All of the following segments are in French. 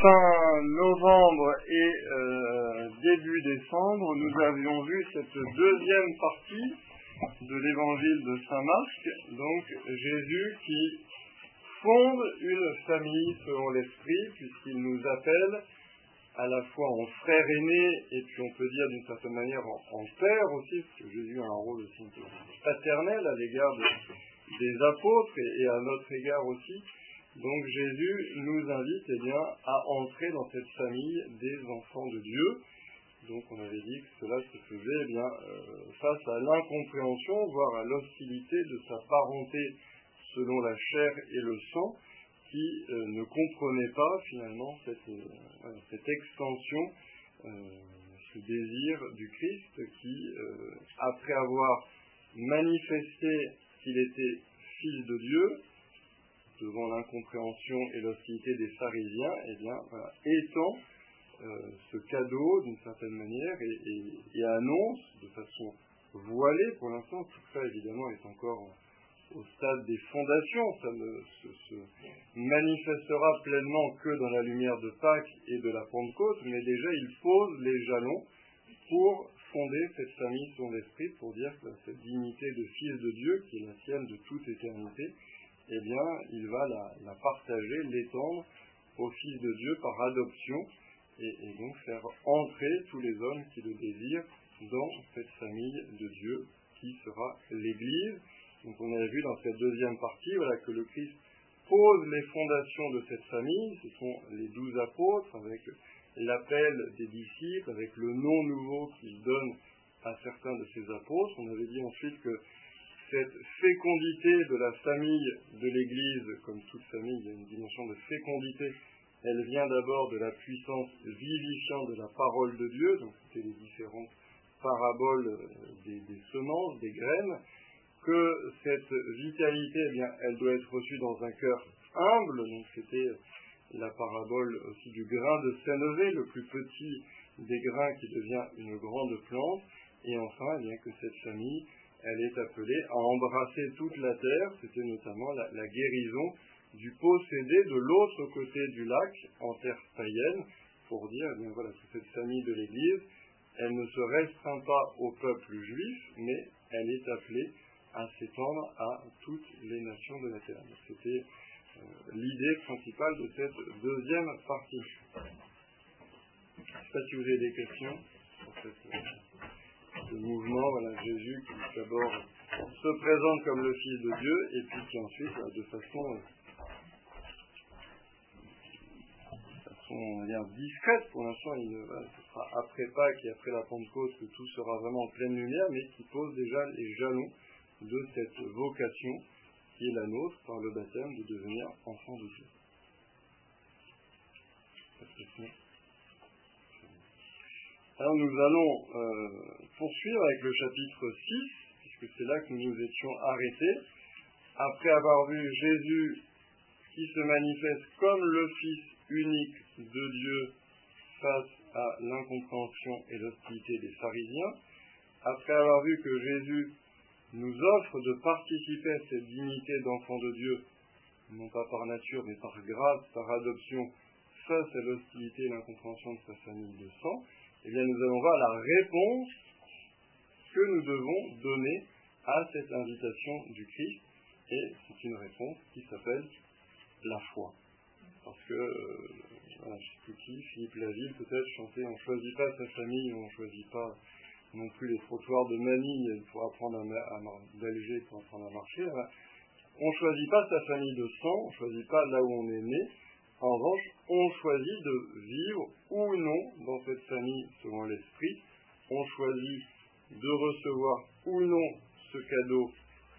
fin novembre et euh, début décembre, nous avions vu cette deuxième partie de l'évangile de Saint Marc, donc Jésus qui fonde une famille selon l'esprit, puisqu'il nous appelle à la fois en frère aîné et puis on peut dire d'une certaine manière en, père aussi, parce que Jésus a un rôle aussi paternel à l'égard des apôtres et, à notre égard aussi. Donc Jésus nous invite eh bien, à entrer dans cette famille des enfants de Dieu. Donc on avait dit que cela se faisait eh bien, euh, face à l'incompréhension, voire à l'hostilité de sa parenté selon la chair et le sang, qui euh, ne comprenait pas finalement cette, euh, cette extension, ce désir du Christ qui, après avoir manifesté qu'il était fils de Dieu, devant l'incompréhension et l'hostilité des pharisiens, eh bien, étend euh, ce cadeau d'une certaine manière et, annonce de façon voilée, pour l'instant, tout ça évidemment est encore au stade des fondations, ça ne se, manifestera pleinement que dans la lumière de Pâques et de la Pentecôte, mais déjà il pose les jalons pour fonder cette famille sur l'esprit, pour dire que cette dignité de fils de Dieu, qui est la sienne de toute éternité, eh bien, il va la, partager, l'étendre au Fils de Dieu par adoption, et, donc faire entrer tous les hommes qui le désirent dans cette famille de Dieu qui sera l'Église. Donc on a vu dans cette deuxième partie voilà, que le Christ pose les fondations de cette famille, ce sont les douze apôtres, avec l'appel des disciples, avec le nom nouveau qu'il donne à certains de ces apôtres. On avait dit ensuite que cette fécondité de la famille de l'Église, comme toute famille, il y a une dimension de fécondité, elle vient d'abord de la puissance vivifiante de la parole de Dieu, donc c'était les différentes paraboles euh, des, semences, des graines, que cette vitalité, eh bien, elle doit être reçue dans un cœur humble, donc c'était la parabole aussi du grain de sénévé, le plus petit des grains qui devient une grande plante, et enfin, eh bien, que cette famille elle est appelée à embrasser toute la terre, c'était notamment la, guérison du possédé de l'autre côté du lac, en terre païenne, pour dire eh bien, voilà, que cette famille de l'Église, elle ne se restreint pas au peuple juif, mais elle est appelée à s'étendre à toutes les nations de la terre. C'était euh, l'idée principale de cette deuxième partie. Je ne sais pas si vous avez des questions sur cette. Ce mouvement, voilà, Jésus qui d'abord se présente comme le Fils de Dieu et puis qui ensuite, de façon, euh, discrète, pour l'instant, il ne, ce sera après Pâques et après la Pentecôte que tout sera vraiment en pleine lumière, mais qui pose déjà les jalons de cette vocation qui est la nôtre par le baptême de devenir enfant de Dieu. Alors nous allons euh, poursuivre avec le chapitre 6, puisque c'est là que nous nous étions arrêtés. Après avoir vu Jésus qui se manifeste comme le Fils unique de Dieu face à l'incompréhension et l'hostilité des pharisiens, après avoir vu que Jésus nous offre de participer à cette dignité d'enfant de Dieu, non pas par nature, mais par grâce, par adoption, face à l'hostilité et l'incompréhension de sa famille de sang, eh bien nous allons voir la réponse que nous devons donner à cette invitation du Christ. Et c'est une réponse qui s'appelle la foi. Parce que, euh, voilà, je sais plus qui, Philippe Laville peut-être chantait On ne choisit pas sa famille, on ne choisit pas non plus les trottoirs de Manille pour apprendre à, à pour apprendre à marcher. On ne choisit pas sa famille de sang, on ne choisit pas là où on est né, en revanche, on choisit de vivre ou non dans cette famille selon l'esprit. On choisit de recevoir ou non ce cadeau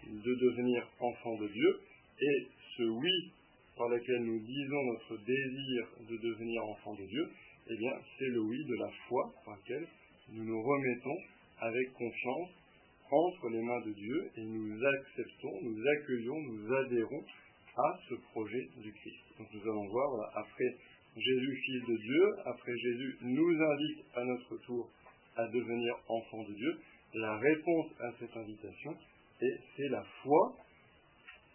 de devenir enfant de Dieu. Et ce oui par lequel nous disons notre désir de devenir enfant de Dieu, eh bien, c'est le oui de la foi par lequel nous nous remettons avec confiance entre les mains de Dieu et nous acceptons, nous accueillons, nous adhérons à ce projet du Christ. Donc nous allons voir, après Jésus, Fils de Dieu, après Jésus nous invite à notre tour à devenir enfant de Dieu, la réponse à cette invitation, c'est la foi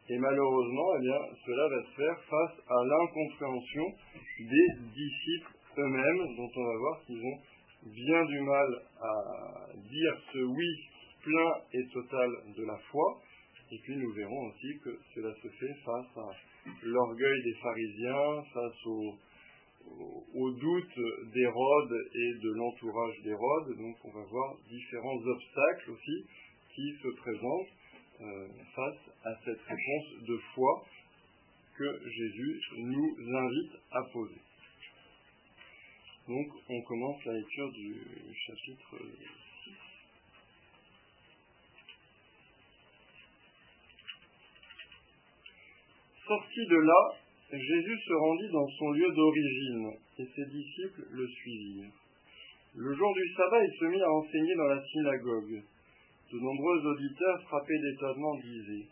Et malheureusement, eh bien, cela va se faire face à l'incompréhension des disciples eux-mêmes, dont on va voir qu'ils ont bien du mal à dire ce oui plein et total de la foi. Et puis nous verrons aussi que cela se fait face à l'orgueil des pharisiens, face au, au, doute d'Hérode et de l'entourage d'Hérode. Donc on va voir différents obstacles aussi qui se présentent euh, face à cette réponse de foi que Jésus nous invite à poser. Donc on commence la lecture du chapitre Sorti de là, Jésus se rendit dans son lieu d'origine, et ses disciples le suivirent. Le jour du sabbat, il se mit à enseigner dans la synagogue. De nombreux auditeurs, frappés d'étonnement, disaient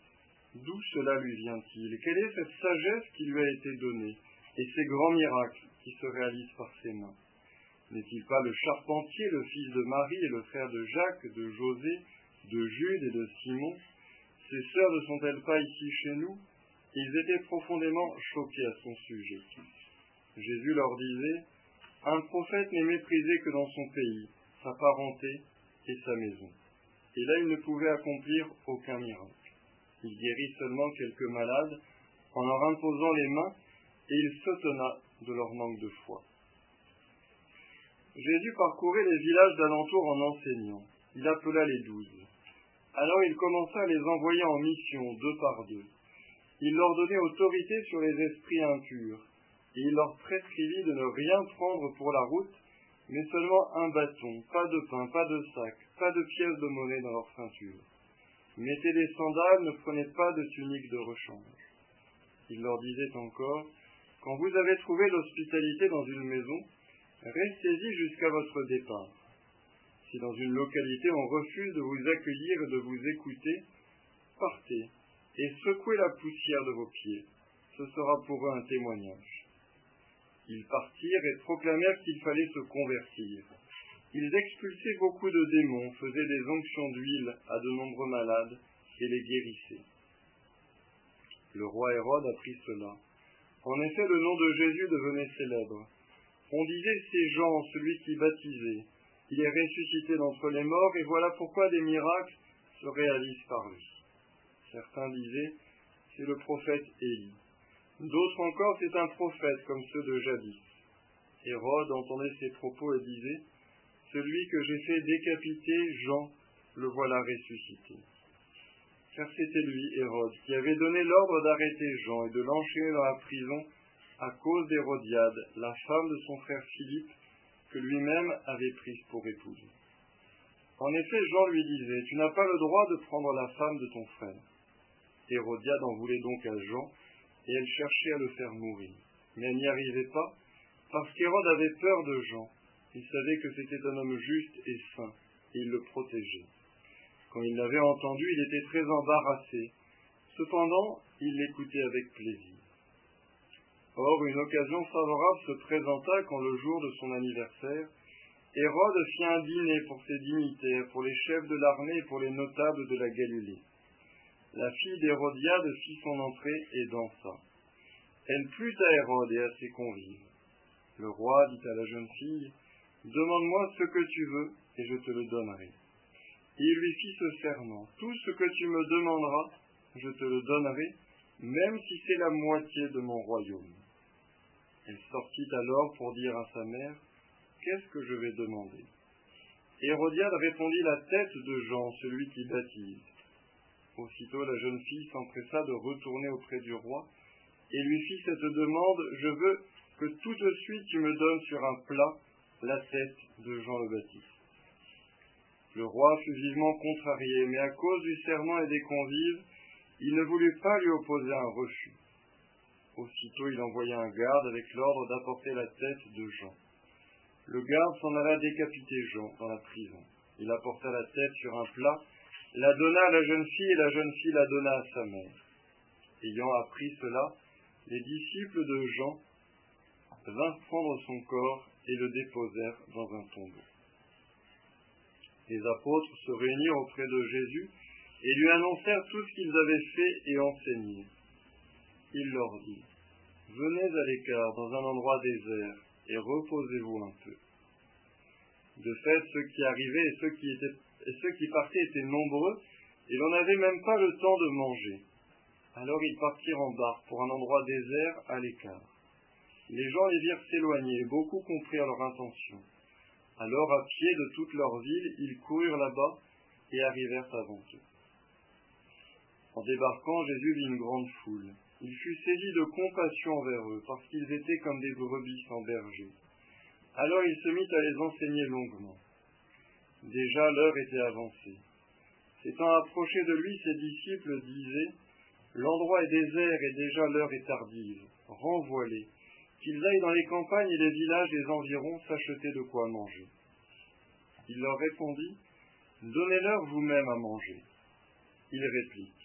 D'où cela lui vient-il? Quelle est cette sagesse qui lui a été donnée? Et ces grands miracles qui se réalisent par ses mains. N'est-il pas le charpentier, le fils de Marie et le frère de Jacques, de José, de Jude et de Simon? Ses sœurs ne sont-elles pas ici chez nous? Ils étaient profondément choqués à son sujet. Jésus leur disait Un prophète n'est méprisé que dans son pays, sa parenté et sa maison. Et là, il ne pouvait accomplir aucun miracle. Il guérit seulement quelques malades en leur imposant les mains et il s'étonna de leur manque de foi. Jésus parcourait les villages d'alentour en enseignant. Il appela les douze. Alors il commença à les envoyer en mission, deux par deux. Il leur donnait autorité sur les esprits impurs, et il leur prescrivit de ne rien prendre pour la route, mais seulement un bâton, pas de pain, pas de sac, pas de pièces de monnaie dans leur ceinture. Mettez des sandales, ne prenez pas de tunique de rechange. Il leur disait encore, Quand vous avez trouvé l'hospitalité dans une maison, Restez-y jusqu'à votre départ. Si dans une localité on refuse de vous accueillir et de vous écouter, partez et secouez la poussière de vos pieds. Ce sera pour eux un témoignage. Ils partirent et proclamèrent qu'il fallait se convertir. Ils expulsaient beaucoup de démons, faisaient des onctions d'huile à de nombreux malades et les guérissaient. Le roi Hérode apprit cela. En effet, le nom de Jésus devenait célèbre. On disait c'est Jean, celui qui baptisait. Il est ressuscité d'entre les morts, et voilà pourquoi des miracles se réalisent par lui. Certains disaient c'est le prophète Élie. D'autres encore c'est un prophète comme ceux de jadis. Hérode entendait ces propos et disait Celui que j'ai fait décapiter, Jean, le voilà ressuscité. Car c'était lui, Hérode, qui avait donné l'ordre d'arrêter Jean et de l'enchaîner dans la prison à cause d'Hérodiade, la femme de son frère Philippe, que lui-même avait prise pour épouse. En effet, Jean lui disait, Tu n'as pas le droit de prendre la femme de ton frère. Hérodiade en voulait donc à Jean, et elle cherchait à le faire mourir. Mais elle n'y arrivait pas, parce qu'Hérode avait peur de Jean. Il savait que c'était un homme juste et saint, et il le protégeait. Quand il l'avait entendu, il était très embarrassé. Cependant, il l'écoutait avec plaisir. Or, une occasion favorable se présenta quand le jour de son anniversaire, Hérode fit un dîner pour ses dignitaires, pour les chefs de l'armée et pour les notables de la Galilée. La fille d'Hérodiade fit son entrée et dansa. Elle plut à Hérode et à ses convives. Le roi dit à la jeune fille, Demande-moi ce que tu veux, et je te le donnerai. Il lui fit ce serment, Tout ce que tu me demanderas, je te le donnerai, même si c'est la moitié de mon royaume. Elle sortit alors pour dire à sa mère Qu'est-ce que je vais demander? Hérodiade répondit La tête de Jean, celui qui baptise. Aussitôt la jeune fille s'empressa de retourner auprès du roi et lui fit cette demande Je veux que tout de suite tu me donnes sur un plat la tête de Jean le Baptiste. Le roi fut vivement contrarié, mais à cause du serment et des convives, il ne voulut pas lui opposer un refus. Aussitôt il envoya un garde avec l'ordre d'apporter la tête de Jean. Le garde s'en alla décapiter Jean dans la prison. Il apporta la tête sur un plat, la donna à la jeune fille et la jeune fille la donna à sa mère. Ayant appris cela, les disciples de Jean vinrent prendre son corps et le déposèrent dans un tombeau. Les apôtres se réunirent auprès de Jésus et lui annoncèrent tout ce qu'ils avaient fait et enseigné. Il leur dit, Venez à l'écart dans un endroit désert et reposez-vous un peu. De fait, ceux qui arrivaient et ceux qui, étaient, et ceux qui partaient étaient nombreux, et l'on n'avait même pas le temps de manger. Alors ils partirent en barque pour un endroit désert à l'écart. Les gens les virent s'éloigner, et beaucoup comprirent leur intention. Alors, à pied de toute leur ville, ils coururent là-bas et arrivèrent avant eux. En débarquant, Jésus vit une grande foule. Il fut saisi de compassion envers eux, parce qu'ils étaient comme des brebis sans berger. Alors il se mit à les enseigner longuement. Déjà l'heure était avancée. S'étant approché de lui, ses disciples disaient L'endroit est désert et déjà l'heure est tardive. Renvoie-les, qu'ils aillent dans les campagnes et les villages des environs s'acheter de quoi manger. Il leur répondit Donnez-leur vous-même à manger. Il réplique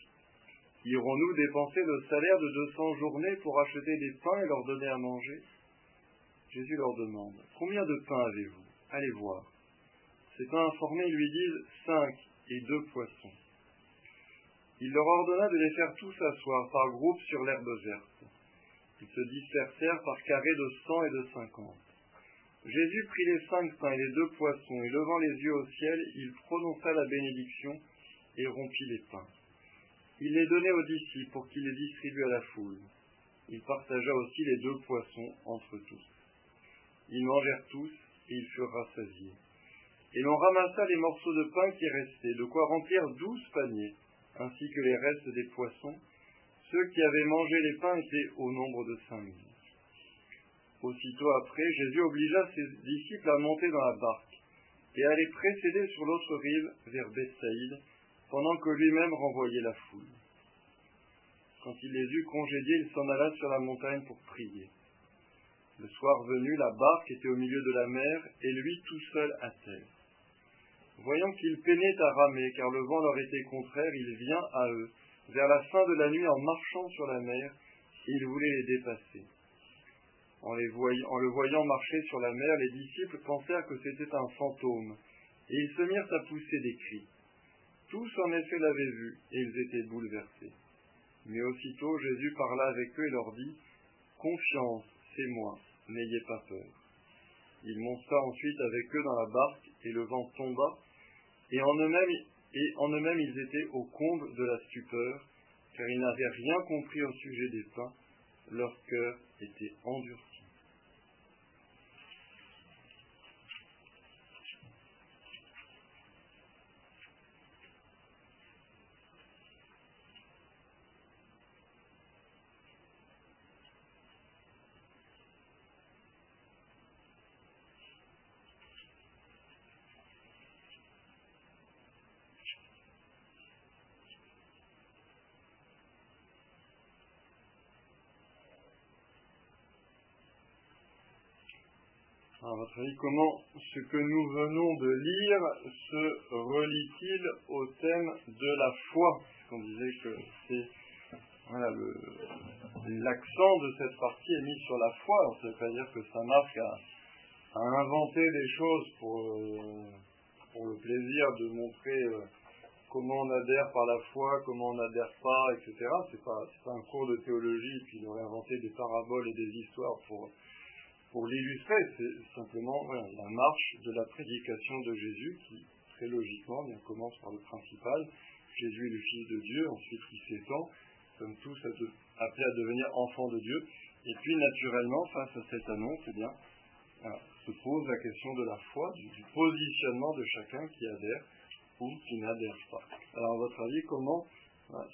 Irons-nous dépenser le salaire de deux cents journées pour acheter des pains et leur donner à manger? Jésus leur demande Combien de pains avez-vous? Allez voir. Pains informés lui disent Cinq et deux poissons. Il leur ordonna de les faire tous asseoir par groupes sur l'herbe verte. Ils se dispersèrent par carrés de cent et de cinquante. Jésus prit les cinq pains et les deux poissons, et levant les yeux au ciel, il prononça la bénédiction et rompit les pains. Il les donnait aux disciples pour qu'ils les distribuent à la foule. Il partagea aussi les deux poissons entre tous. Ils mangèrent tous et ils furent rassasiés. Et l'on ramassa les morceaux de pain qui restaient, de quoi remplir douze paniers, ainsi que les restes des poissons. Ceux qui avaient mangé les pains étaient au nombre de cinq mille. Aussitôt après, Jésus obligea ses disciples à monter dans la barque et à les précéder sur l'autre rive vers Bethsaïde, pendant que lui-même renvoyait la foule. Quand il les eut congédiés, il s'en alla sur la montagne pour prier. Le soir venu, la barque était au milieu de la mer, et lui tout seul à terre. Voyant qu'il peinait à ramer, car le vent leur était contraire, il vient à eux, vers la fin de la nuit, en marchant sur la mer, il voulait les dépasser. En le voyant marcher sur la mer, les disciples pensèrent que c'était un fantôme, et ils se mirent à pousser des cris. Tous en effet l'avaient vu, et ils étaient bouleversés. Mais aussitôt Jésus parla avec eux et leur dit Confiance, c'est moi, n'ayez pas peur. Il monta ensuite avec eux dans la barque, et le vent tomba, et en eux-mêmes ils étaient au comble de la stupeur, car ils n'avaient rien compris au sujet des pains, leur cœur était endurci. À comment ce que nous venons de lire se relie-t-il au thème de la foi? On disait que c'est l'accent de cette partie est mis sur la foi. Ça ne veut pas dire que ça marque à, inventer des choses pour, euh, le plaisir de montrer euh, comment on adhère par la foi, comment on n'adhère pas, etc. C'est pas, pas un cours de théologie puis de réinventer des paraboles et des histoires pour pour l'illustrer, c'est simplement la marche de la prédication de Jésus qui, très logiquement, bien, commence par le principal. Jésus est le Fils de Dieu, ensuite il s'étend, sommes tous appelés à devenir enfants de Dieu. Et puis, naturellement, face à cette annonce, eh bien, se pose la question de la foi, du, positionnement de chacun qui adhère ou qui n'adhère pas. Alors, à votre avis, comment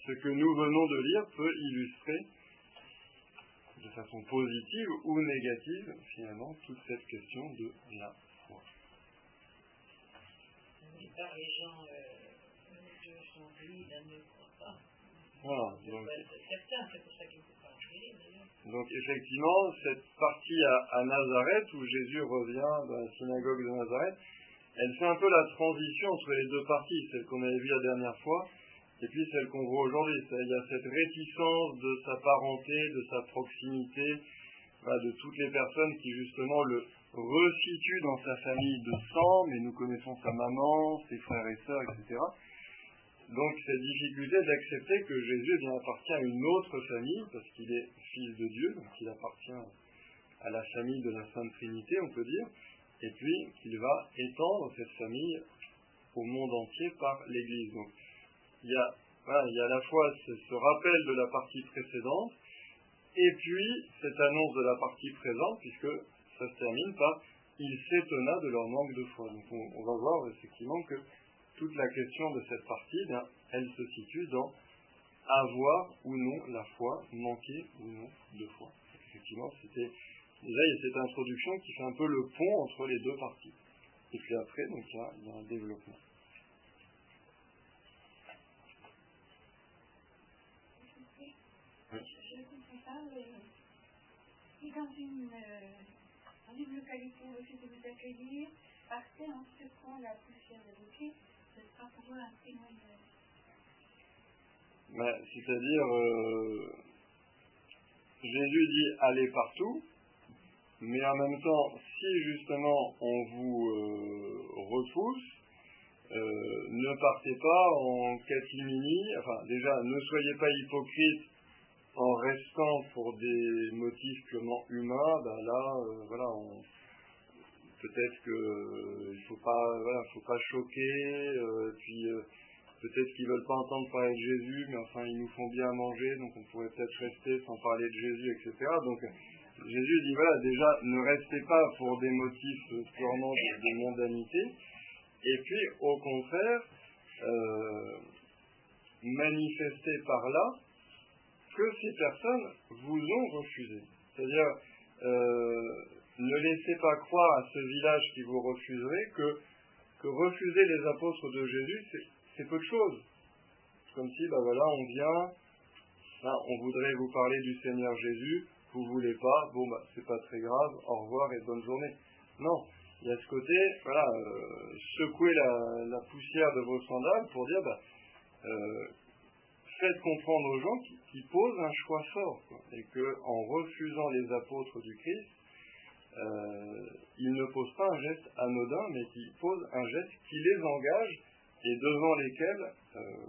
ce que nous venons de lire peut illustrer de façon positive ou négative, finalement, toute cette question de la foi. les gens, euh, ne croient pas. Voilà, donc, c'est pour ça qu'il ne peut pas Donc effectivement, cette partie à, à, Nazareth, où Jésus revient dans la synagogue de Nazareth, elle fait un peu la transition entre les deux parties, celle qu'on avait vue la dernière fois, et puis celle qu'on voit aujourd'hui. Il y a cette réticence de sa parenté, de sa proximité, de toutes les personnes qui justement le resituent dans sa famille de sang, mais nous connaissons sa maman, ses frères et sœurs, etc. donc cette difficulté d'accepter que Jésus bien, appartient à une autre famille, parce qu'il est fils de Dieu, donc il appartient à la famille de la Sainte Trinité, on peut dire, et puis qu'il va étendre cette famille au monde entier par l'Église. Il y, a, il y a à la fois ce, rappel de la partie précédente, et puis cette annonce de la partie présente, puisque ça se termine par il s'étonna de leur manque de foi. Donc on, va voir effectivement que toute la question de cette partie, eh elle se situe dans avoir ou non la foi, manquer ou non de foi. Effectivement, c'était déjà il y a cette introduction qui fait un peu le pont entre les deux parties. Et puis après, donc a, il y a un développement. Mais si dans une, euh, une localité où je de vous accueillir, partez en secouant la poussière de bouquet, ce sera pour vous un témoignage. Ben, C'est-à-dire, euh, Jésus dit allez partout, mais en même temps, si justement on vous euh, repousse, ne partez pas en catimini, enfin déjà ne soyez pas hypocrite en restant pour des motifs purement humains, ben là, euh, voilà, peut-être que il faut pas, voilà, faut pas choquer, puis peut-être qu'ils veulent pas entendre parler de Jésus, mais enfin ils nous font bien manger, donc on pourrait peut-être rester sans parler de Jésus, etc. Donc Jésus dit voilà, déjà, ne restez pas pour des motifs purement de, mondanité, et puis au contraire, euh, manifestez par là que ces personnes vous ont refusé. C'est-à-dire, euh, ne laissez pas croire à ce village qui vous refuserait que, refuser les apôtres de Jésus, c'est peu de choses. Comme si, ben voilà, on vient, on voudrait vous parler du Seigneur Jésus, vous voulez pas, bon bah c'est pas très grave, au revoir et bonne journée. Non, il y a ce côté, voilà, euh, secouer la, poussière de vos sandales pour dire, bah, euh, faites comprendre aux gens qui, posent un choix fort, et que en refusant les apôtres du Christ, euh, ils ne posent pas un geste anodin, mais qui posent un geste qui les engage et devant lesquels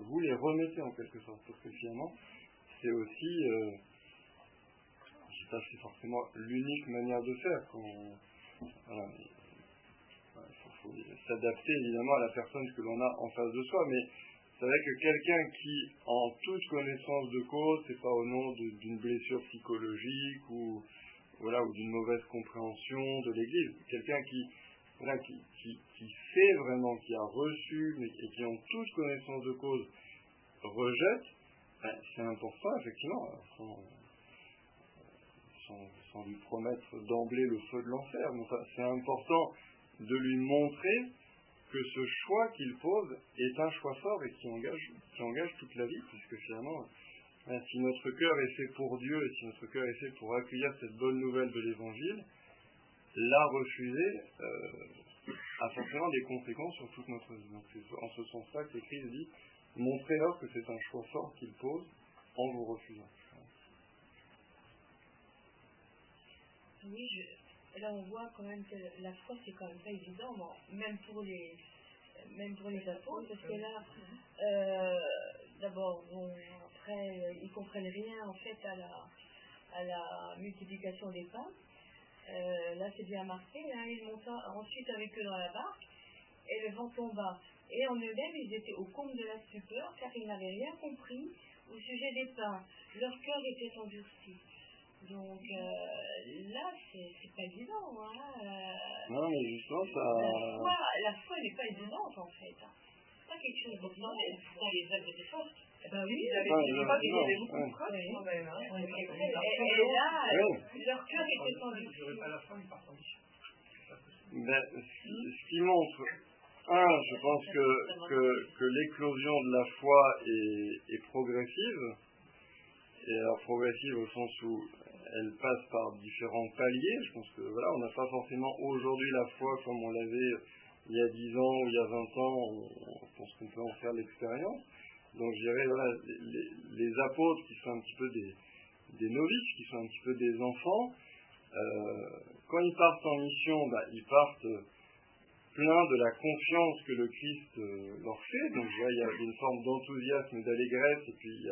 vous les remettez en quelque sorte, parce que finalement, c'est aussi ça c'est forcément l'unique manière de faire. il faut, s'adapter évidemment à la personne que l'on a en face de soi, mais c'est vrai que quelqu'un qui, en toute connaissance de cause, c'est pas au nom d'une blessure psychologique ou voilà ou d'une mauvaise compréhension de l'Église, quelqu'un qui qui, qui, sait vraiment, qui a reçu, mais et qui en toute connaissance de cause rejette, ben, c'est important effectivement sans, lui promettre d'emblée le feu de l'enfer. C'est important de lui montrer que ce choix qu'il pose est un choix fort et qui engage, toute la vie, puisque finalement, hein, si notre cœur est fait pour Dieu et si notre cœur est fait pour accueillir cette bonne nouvelle de l'Évangile, la refuser euh, a forcément des conséquences sur toute notre vie. Donc c'est en ce sens-là que Christ dit, montrez-leur que c'est un choix fort qu'il pose en vous refusant. oui, là on voit quand même que la foi c'est quand même pas évident, même pour les même pour les apôtres, parce que là, euh, d'abord, bon, après, ils comprennent rien en fait à la, à la multiplication des pains. Euh, là, c'est bien marqué. Hein, il monta ensuite avec eux dans la barque et le vent tomba. Et en eux-mêmes, ils étaient au comble de la stupeur car ils n'avaient rien compris au sujet des pains. Leur cœur était endurci. Donc euh, là, c'est pas évident. Hein, euh, non, mais justement, ça. La foi, la foi n'est pas évidente en fait. C'est pas quelque chose de les, pourtant, les œuvres étaient fortes. Eh ben oui, ils avaient, ah, ils avaient beaucoup de preuves quand même. Hein. Et, là, leur cœur était tendu. Ben, ce qui montre, un, je pense que, que, que l'éclosion de la foi est, est progressive, et alors progressive au sens où elle passe par différents paliers. Je pense que voilà, on n'a pas forcément aujourd'hui la foi comme on l'avait il y a 10 ans ou il y a 20 ans. On, pense qu'on peut en faire l'expérience. Donc je dirais, voilà, les, apôtres qui sont un petit peu des, novices, qui sont un petit peu des enfants, euh, quand ils partent en mission, bah, ils partent plein de la confiance que le Christ leur fait. Donc il y a une forme d'enthousiasme et d'allégresse, et puis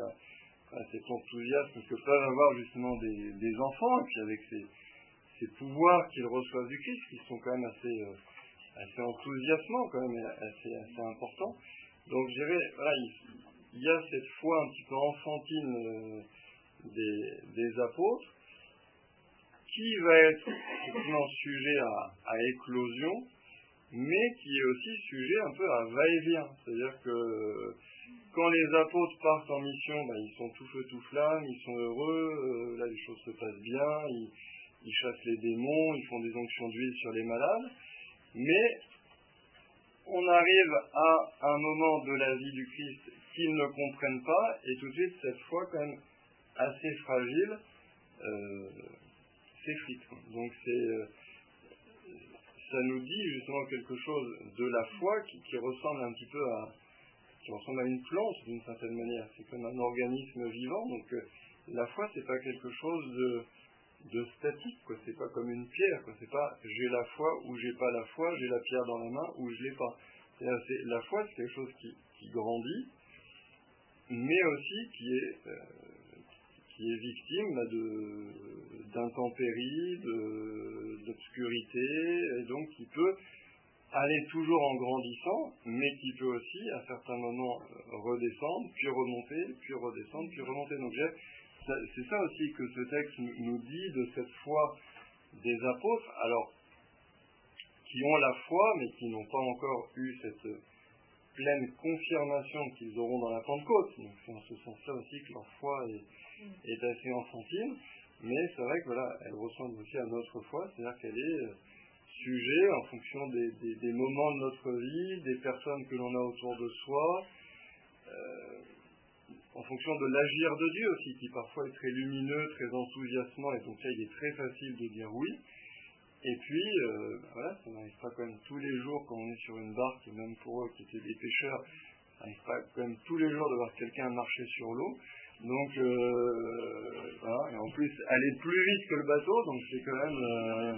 cet enthousiasme que peuvent avoir justement des, enfants, et puis avec ces, pouvoirs qu'ils reçoivent du Christ, qui sont quand même assez, assez enthousiasmants, quand même, assez, assez importants. Donc je dirais, voilà, il, y a cette foi un petit peu enfantine des, apôtres, qui va être effectivement sujet à, éclosion, mais qui est aussi sujet un peu à va-et-vient. C'est-à-dire que quand les apôtres partent en mission, ben, ils sont tout feu tout flamme, ils sont heureux, euh, là les choses se passent bien, ils, chassent les démons, ils font des onctions d'huile sur les malades, mais on arrive à un moment de la vie du Christ qu'ils ne comprennent pas, et tout de suite cette foi quand même assez fragile euh, s'effrite. Donc c'est euh, ça nous dit justement quelque chose de la foi qui, ressemble un petit peu à qui ressemble à une plante d'une certaine manière. C'est comme un organisme vivant. Donc euh, la foi c'est pas quelque chose de, statique, quoi. C'est pas comme une pierre, quoi. C'est pas j'ai la foi ou j'ai pas la foi, j'ai la pierre dans la main ou je l'ai pas. la foi c'est quelque chose qui, grandit, mais aussi qui est euh, qui victime d'intempéries, d'obscurité, et donc qui peut aller toujours en grandissant, mais qui peut aussi à certains moments redescendre, puis remonter, puis redescendre, puis remonter. Donc c'est ça aussi que ce texte nous dit de cette foi des apôtres, alors qui ont la foi, mais qui n'ont pas encore eu cette pleine confirmation qu'ils auront dans la Pentecôte. Donc c'est en ce sens-là aussi que leur foi est, est assez enfantine, mais c'est vrai que voilà, elle ressemble aussi à notre foi, c'est-à-dire qu'elle est en fonction des, moments de notre vie, des personnes que l'on a autour de soi, euh, en fonction de l'agir de Dieu aussi, qui parfois est très lumineux, très enthousiasmant, et donc là il est très facile de dire oui. Et puis, euh, voilà, ça n'arrive pas quand même tous les jours quand on est sur une barque, même pour eux qui étaient des pêcheurs, n'arrive pas quand même tous les jours de voir quelqu'un marcher sur l'eau. Donc, euh, voilà. Et en plus, aller plus vite que le bateau, donc c'est quand même, euh,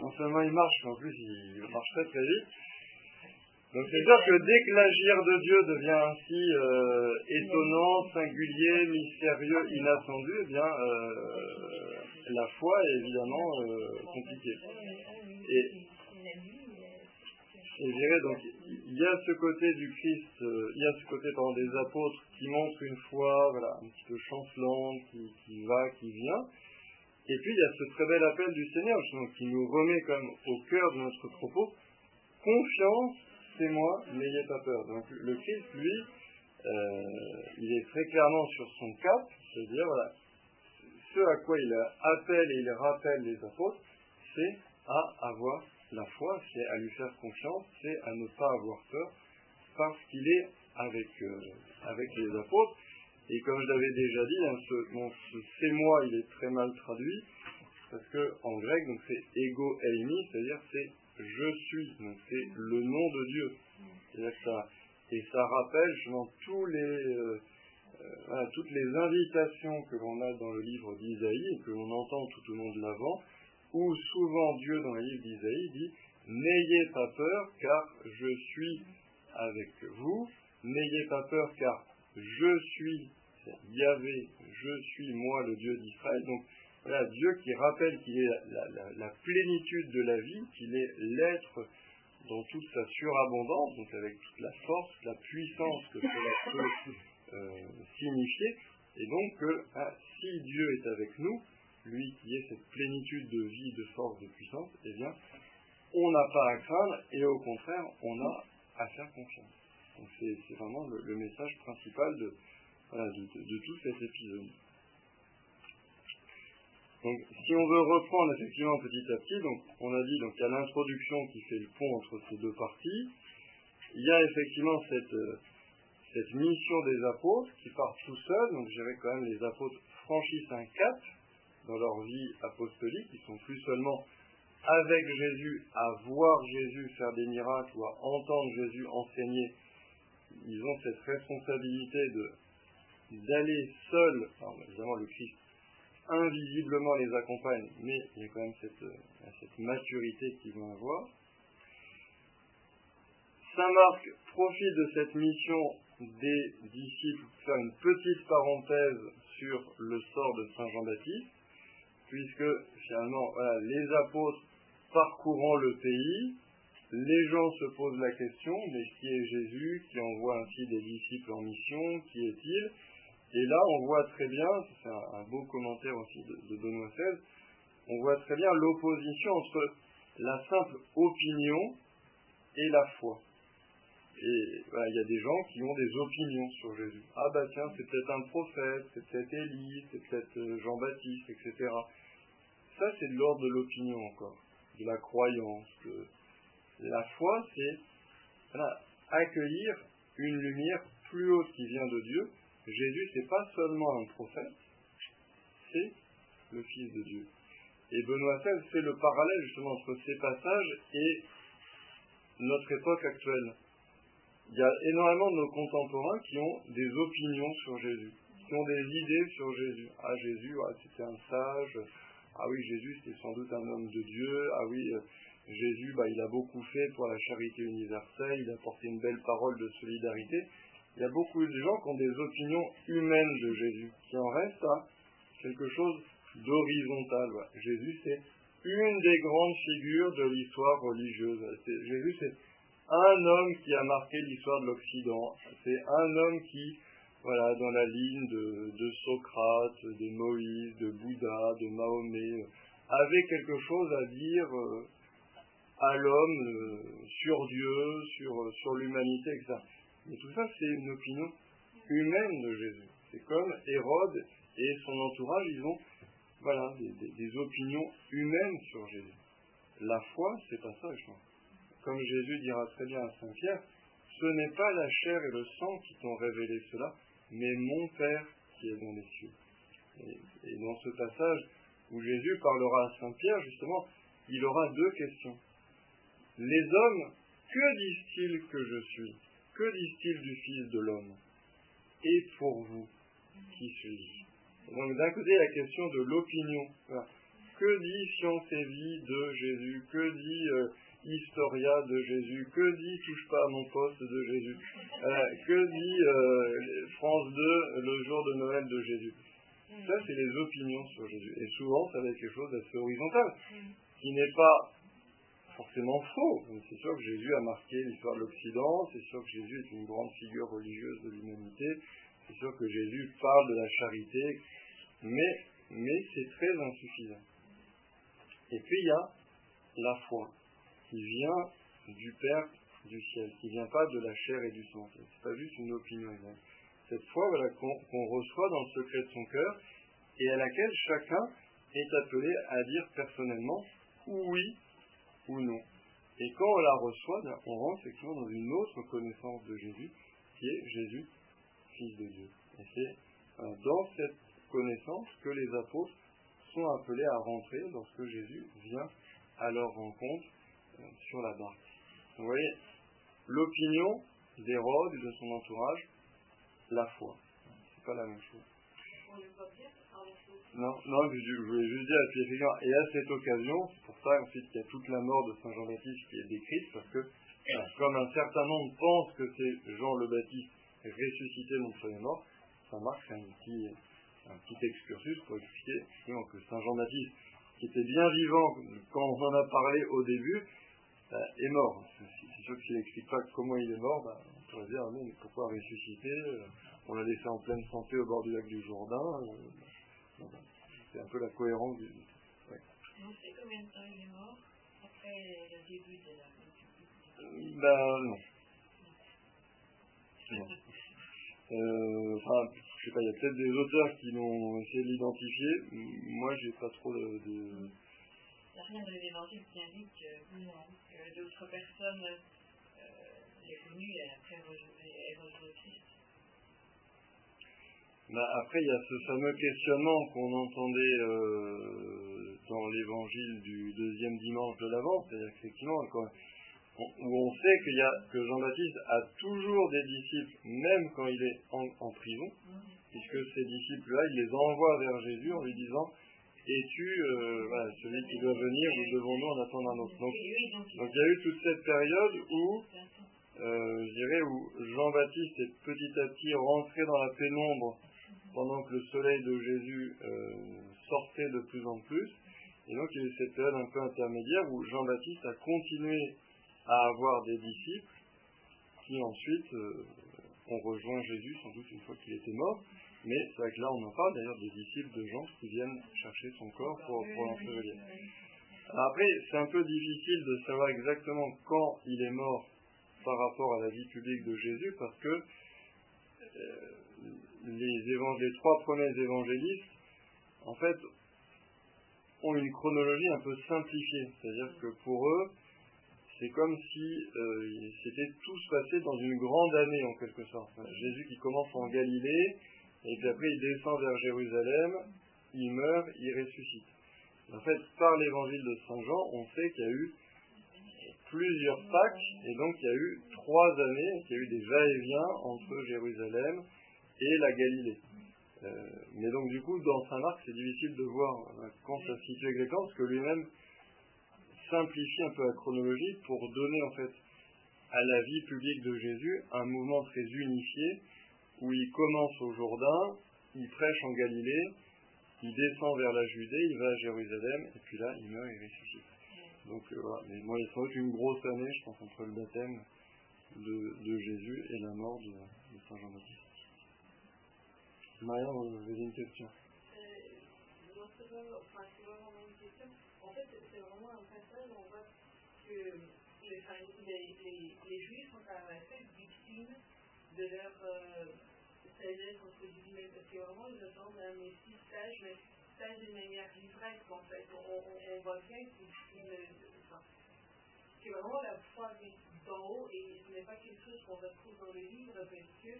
non seulement il marche, mais en plus il marche très très vite. Donc c'est sûr que dès que l'agir de Dieu devient ainsi euh, étonnant, singulier, mystérieux, inattendu, eh bien la foi est évidemment compliquée. Et je dirais donc, il y a ce côté du Christ, euh, il y a ce côté pardon, des apôtres qui montrent une foi voilà, un petit peu chancelante, qui, va, qui vient. Et puis il y a ce très bel appel du Seigneur, qui nous remet quand même au cœur de notre propos, confiance, c'est moi, n'ayez pas peur. Donc le Christ, lui, euh, il est très clairement sur son cap, c'est-à-dire, voilà, ce à quoi il appelle et il rappelle les apôtres, c'est à avoir la foi, c'est à lui faire confiance, c'est à ne pas avoir peur, parce qu'il est avec, euh, avec les apôtres. Et comme je l'avais déjà dit, hein, ce, c'est moi, il est très mal traduit, parce que en grec, donc c'est ego eimi, c'est-à-dire c'est je suis, donc c'est le nom de Dieu. Ça, et ça rappelle justement tous les, euh, euh, toutes les invitations que l'on a dans le livre d'Isaïe et que l'on entend tout au long de l'Avent, où souvent Dieu dans le livre d'Isaïe dit N'ayez pas peur car je suis avec vous, n'ayez pas peur car je suis Yahvé, je suis moi le Dieu d'Israël. Donc voilà, Dieu qui rappelle qu'il est la, plénitude de la vie, qu'il est l'être dans toute sa surabondance, donc avec toute la force, la puissance que cela peut euh, signifier, et donc que ah, si Dieu est avec nous, lui qui est cette plénitude de vie, de force, de puissance, eh bien, on n'a pas à craindre et au contraire, on a à faire confiance. Donc c'est vraiment le, message principal de, tout cet épisode. Donc, si on veut reprendre effectivement petit à petit, donc on a dit donc il y a l'introduction qui fait le pont entre ces deux parties. Il y a effectivement cette, euh, cette mission des apôtres qui part tout seuls. Donc, je dirais quand même les apôtres franchissent un cap dans leur vie apostolique. Ils sont plus seulement avec Jésus à voir Jésus faire des miracles ou à entendre Jésus enseigner. Ils ont cette responsabilité de d'aller seuls, évidemment le Christ invisiblement les accompagne, mais il y a quand même cette, cette maturité qu'ils vont avoir. Saint Marc profite de cette mission des disciples pour faire une petite parenthèse sur le sort de Saint Jean-Baptiste, puisque finalement, les apôtres parcourant le pays, les gens se posent la question, mais qui est Jésus qui envoie ainsi des disciples en mission Qui est-il? Et là, on voit très bien, c'est un, beau commentaire aussi de, Benoît XVI, on voit très bien l'opposition entre la simple opinion et la foi. Et il y a des gens qui ont des opinions sur Jésus. Ah bah tiens, c'est peut-être un prophète, c'est peut-être Élie, c'est peut-être euh, Jean-Baptiste, etc. Ça, c'est de l'ordre de l'opinion encore, de la croyance. La foi, c'est accueillir une lumière plus haute qui vient de Dieu. Jésus, c'est pas seulement un prophète, c'est le Fils de Dieu. Et Benoît XVI fait le parallèle justement entre ces passages et notre époque actuelle. Il y a énormément de nos contemporains qui ont des opinions sur Jésus, qui ont des idées sur Jésus. Ah, Jésus, c'était un sage. Ah oui, Jésus, c'était sans doute un homme de Dieu. Ah oui, euh, Jésus, bah, il a beaucoup fait pour la charité universelle. Il a porté une belle parole de solidarité. Il y a beaucoup de gens qui ont des opinions humaines de Jésus, qui en restent à quelque chose d'horizontal. Jésus, c'est une des grandes figures de l'histoire religieuse. Jésus, c'est un homme qui a marqué l'histoire de l'Occident. C'est un homme qui, voilà, dans la ligne de, Socrate, de Moïse, de Bouddha, de Mahomet, avait quelque chose à dire euh, à l'homme euh, sur Dieu, sur, sur l'humanité, etc. Mais tout ça, c'est une opinion humaine de Jésus. C'est comme Hérode et son entourage, ils ont voilà, des, opinions humaines sur Jésus. La foi, c'est pas ça, je pense. Comme Jésus dira très bien à Saint Pierre, ce n'est pas la chair et le sang qui t'ont révélé cela, mais mon Père qui est dans les cieux. Et, dans ce passage où Jésus parlera à Saint Pierre, justement, il aura deux questions. Les hommes, que disent-ils que je suis? Que disent-ils du Fils de l'homme? Et pour vous, qui suis-je? Donc d'un côté la question de l'opinion. Que dit Science et Vie de Jésus? Que dit euh, Historia de Jésus? Que dit Touche pas à mon poste de Jésus euh, Que dit euh, France 2 le jour de Noël de Jésus? Ça, c'est les opinions sur Jésus. Et souvent, ça va être quelque chose d'assez horizontal, qui n'est pas forcément faux. C'est sûr que Jésus a marqué l'histoire de l'Occident, c'est sûr que Jésus est une grande figure religieuse de l'humanité, c'est sûr que Jésus parle de la charité, mais, mais c'est très insuffisant. Et puis il y a la foi, qui vient du Père du ciel, qui vient pas de la chair et du sang. C'est pas juste une opinion Cette foi voilà, qu'on reçoit dans le secret de son cœur et à laquelle chacun est appelé à dire personnellement oui ou non. Et quand on la reçoit, ben, on rentre effectivement dans une autre connaissance de Jésus, qui est Jésus, Fils de Dieu. Et c'est euh, dans cette connaissance que les apôtres sont appelés à rentrer lorsque Jésus vient à leur rencontre euh, sur la barque. Vous voyez, l'opinion d'Hérode et de son entourage, la foi. C'est pas la même chose. Non, non, je, voulais juste dire, et à cette occasion, c'est pour ça ensuite qu'il y a toute la mort de Saint Jean-Baptiste qui est décrite, parce que comme un certain nombre pensent que c'est Jean le Baptiste ressuscité non les mort, ça marque un petit, un petit excursus pour expliquer que Saint Jean-Baptiste, qui était bien vivant quand on en a parlé au début, euh, est mort. C'est sûr que s'il n'explique pas comment il est mort, bah, on pourrait dire, mais pourquoi ressusciter euh, On l'a laissé en pleine santé au bord du lac du Jourdain. Euh, c'est un peu la cohérence du... Ouais. On sait combien de temps il est mort après le début de la... Ben non. non. Euh, enfin, je sais pas, il y a peut-être des auteurs qui l'ont essayé de l'identifier. Moi, j'ai pas trop de. de... Il n'y a rien dans les évangiles qui indique que, d'autres personnes euh, les connues et après elles rejoignent Christ. Bah, après, il y a ce fameux questionnement qu'on entendait euh, dans l'évangile du deuxième dimanche de l'Avent, c'est-à-dire qu'effectivement, quand, où on sait qu'il y a, que Jean-Baptiste a toujours des disciples, même quand il est en, prison, puisque ces disciples-là, il les envoie vers Jésus en lui disant Es-tu euh, celui qui doit venir, nous devons-nous en attendre un autre donc, donc, il y a eu toute cette période où euh, je dirais, où Jean-Baptiste est petit à petit rentré dans la pénombre pendant que le soleil de Jésus euh, sortait de plus en plus. Et donc il y a eu cette période un peu intermédiaire où Jean-Baptiste a continué à avoir des disciples qui ensuite euh, ont rejoint Jésus, sans doute une fois qu'il était mort. Mais c'est vrai que là on en parle d'ailleurs des disciples de Jean qui viennent chercher son corps pour, pour l'ensevelir. Après, c'est un peu difficile de savoir exactement quand il est mort par rapport à la vie publique de Jésus parce que euh, les trois premiers évangélistes, en fait, ont une chronologie un peu simplifiée. C'est-à-dire que pour eux, c'est comme si euh, c'était tout se passé dans une grande année en quelque sorte. Jésus qui commence en Galilée, et puis après il descend vers Jérusalem, il meurt, il ressuscite. En fait, par l'évangile de Saint Jean, on sait qu'il y a eu plusieurs Pâques, et donc il y a eu trois années, il y a eu des va-et-vient entre Jérusalem et la Galilée. Euh, mais donc du coup, dans Saint Marc, c'est difficile de voir euh, quand ça se situe exactement, parce que lui-même simplifie un peu la chronologie pour donner en fait à la vie publique de Jésus un mouvement très unifié, où il commence au Jourdain, il prêche en Galilée, il descend vers la Judée, il va à Jérusalem, et puis là, il meurt et ressuscite. Donc euh, voilà, mais moi, il faut une grosse année, je pense, entre le baptême de, Jésus et la mort de Saint Jean-Baptiste. Maria, vous avez une question? Euh, En fait, c'est vraiment un passage où on voit que les, les, les, Juifs sont à la fait victimes de leur euh, sagesse, entre guillemets, parce que vraiment, ils attendent un Messie sage, mais sage d'une manière livresque, en fait. On, voit bien qu'il enfin, que vraiment la foi d'en haut, et ce n'est pas quelque chose qu'on retrouve dans le livre, parce que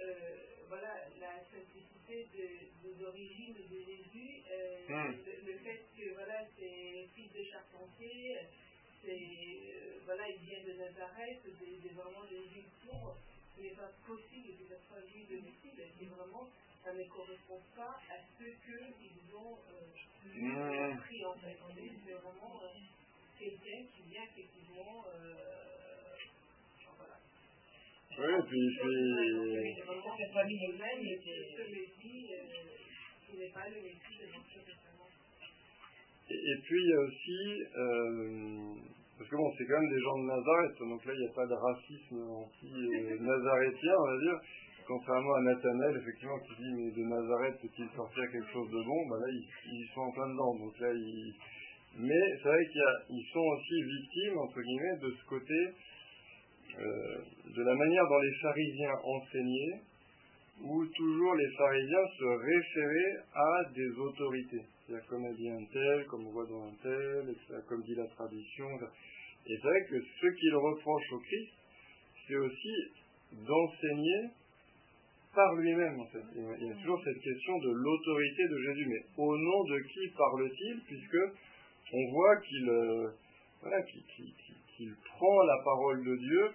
euh, voilà, la simplicité de, des origines de Jésus, euh, hmm. le, fait que voilà, c'est fils de charpentier, c'est euh, voilà, il vient de Nazareth, c'est vraiment villes pauvres. Ce n'est pas possible que ça soit juif de Messie, et vraiment, ça ne correspond pas à ce qu'ils ont euh, appris en fait. C'est vraiment quelqu'un qui vient effectivement. Oui, et puis. Et, puis il y a aussi, euh, parce que bon, c'est quand même des gens de Nazareth, donc là il n'y a pas de racisme anti-nazarétien, on va dire. Contrairement à Nathanaël, effectivement, qui dit mais de Nazareth peut-il sortir quelque chose de bon, bah là ils, sont en plein dedans. Donc là, ils... Mais c'est vrai qu'ils sont aussi victimes, entre guillemets, de ce côté euh, de la manière dont les pharisiens enseignaient, où toujours les pharisiens se référaient à des autorités. C'est-à-dire comme a dit un tel, comme on voit dans un tel, comme dit la tradition. Et c'est vrai que ce qu'il reproche au Christ, c'est aussi d'enseigner par lui-même, en fait. Il y a toujours cette question de l'autorité de Jésus. Mais au nom de qui parle-t-il Puisque on voit qu'il euh, voilà, qu'il prend la parole de Dieu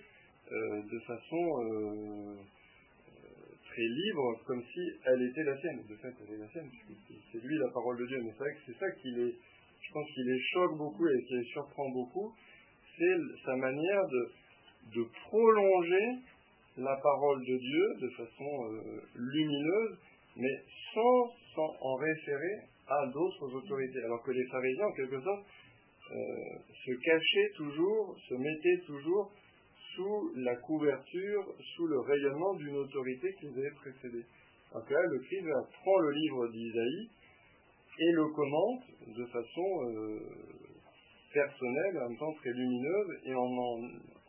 euh, de façon euh, très libre, comme si elle était la sienne. De fait, elle est la sienne, c'est lui la parole de Dieu. Mais c'est vrai que c'est ça qui les, je pense qu'il les choque beaucoup et qui les surprend beaucoup, c'est sa manière de, de prolonger la parole de Dieu de façon euh, lumineuse, mais sans, sans, en référer à d'autres autorités. Alors que les pharisiens, en quelque sorte, se cachaient toujours, se mettaient toujours sous la couverture, sous le rayonnement d'une autorité qui les avait précédés. Donc là, le Christ prend le livre d'Isaïe et le commente de façon euh, personnelle, en même temps très lumineuse, et en,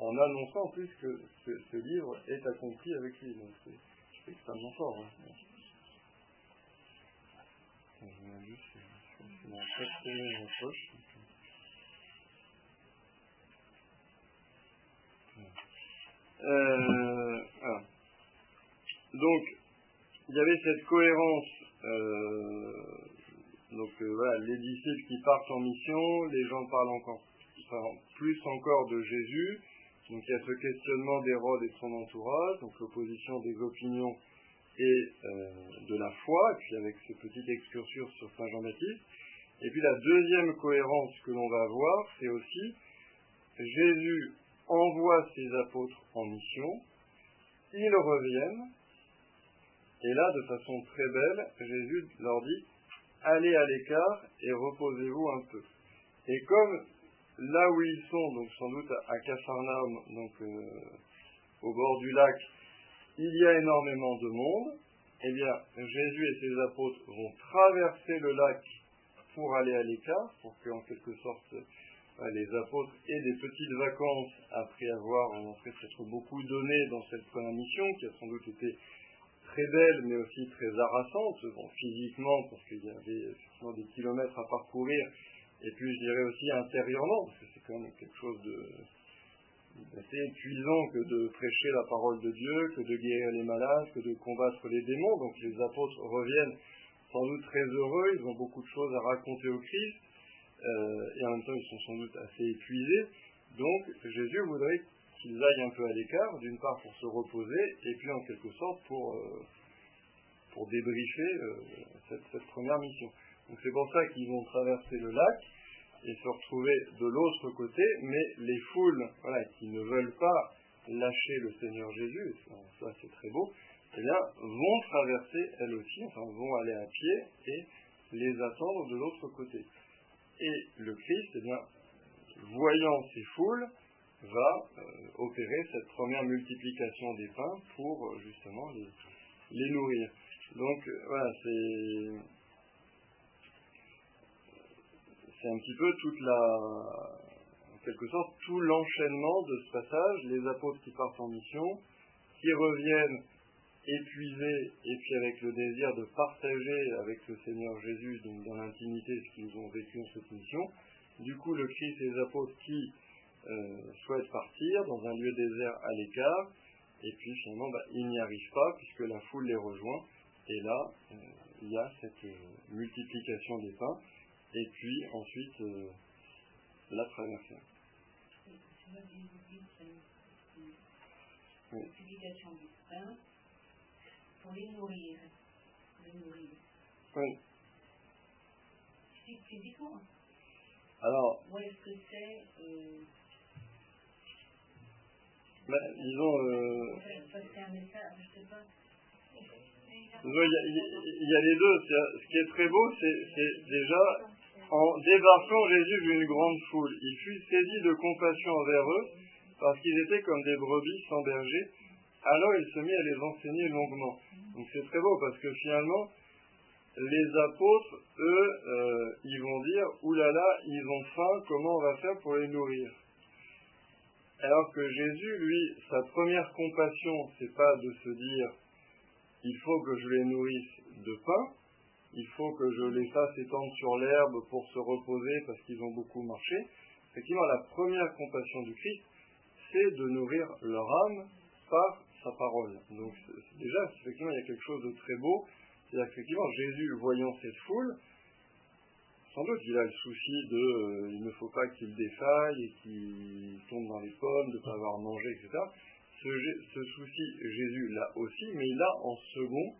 annonçant en plus que ce, livre est accompli avec lui. Donc c'est extrêmement fort. Hein. Je juste, je poche. Euh, donc, il y avait cette cohérence. Euh, donc euh, voilà, les disciples qui partent en mission, les gens parlent encore, plus encore de Jésus. Donc il y a ce questionnement d'Hérode et de son entourage, donc l'opposition des opinions et de la foi, et puis avec ce petit excursus sur Saint Jean-Baptiste. Et puis la deuxième cohérence que l'on va voir, c'est aussi Jésus envoie ses apôtres en mission, ils reviennent, et là, de façon très belle, Jésus leur dit, allez à l'écart et reposez-vous un peu. Et comme là où ils sont, donc sans doute à Capharnaüm, donc euh, au bord du lac, il y a énormément de monde, eh bien, Jésus et ses apôtres vont traverser le lac pour aller à l'écart, pour qu'en quelque sorte les apôtres aient des petites vacances après avoir en fait peut-être beaucoup donné dans cette première mission, qui a sans doute été très belle, mais aussi très harassante, physiquement, parce qu'il y avait effectivement des kilomètres à parcourir, et puis je dirais aussi intérieurement, parce que c'est quand même quelque chose de assez épuisant que de prêcher la parole de Dieu, que de guérir les malades, que de combattre les démons. Donc les apôtres reviennent sans doute très heureux, ils ont beaucoup de choses à raconter au Christ, euh, et en même temps ils sont sans doute assez épuisés. Donc Jésus voudrait qu'ils aillent un peu à l'écart, d'une part pour se reposer, et puis en quelque sorte pour, euh, pour débriefer euh, cette, cette, première mission. Donc c'est pour ça qu'ils vont traverser le lac et se retrouver de l'autre côté, mais les foules voilà, qui ne veulent pas lâcher le Seigneur Jésus, ça c'est très beau, eh bien, vont traverser elles aussi, enfin vont aller à pied et les attendre de l'autre côté. Et le Christ, eh bien, voyant ces foules, va euh, opérer cette première multiplication des pains pour euh, justement les, nourrir. Donc euh, voilà, c'est un petit peu toute la quelque sorte tout l'enchaînement de ce passage, les apôtres qui partent en mission, qui reviennent épuisés et puis avec le désir de partager avec le Seigneur Jésus donc dans l'intimité ce qu'ils ont vécu en cette mission. Du coup, le Christ et les apôtres qui euh, souhaitent partir dans un lieu désert à l'écart, et puis finalement bah, ils n'y arrivent pas puisque la foule les rejoint, et là euh, il y a cette euh, multiplication des pains, et puis ensuite la traversée. Pains pour les nourrir. Les nourrir. Oui. Physiquement. Alors. Où est-ce que c'est euh, ben, disons. Euh, il y, y, a les deux. Ce qui est très beau, c'est déjà en débarquant, Jésus vit une grande foule. Il fut saisi de compassion envers eux, parce qu'ils étaient comme des brebis sans berger. Alors il se mit à les enseigner longuement. Donc c'est très beau, parce que finalement, les apôtres, eux, euh, ils vont dire, oulala, ils ont faim, comment on va faire pour les nourrir? Alors que Jésus, lui, sa première compassion, c'est pas de se dire il faut que je les nourrisse de pain, il faut que je les fasse étendre sur l'herbe pour se reposer parce qu'ils ont beaucoup marché. Effectivement, la première compassion du Christ, c'est de nourrir leur âme par sa parole. Donc déjà, effectivement, il y a quelque chose de très beau. C'est-à-dire qu'effectivement, Jésus, voyant cette foule, sans doute il a le souci de euh, il ne faut pas qu'il défaille et qu'il tombe dans les pommes, de ne pas avoir mangé, etc. Ce, souci, Jésus l'a aussi, mais il a en second,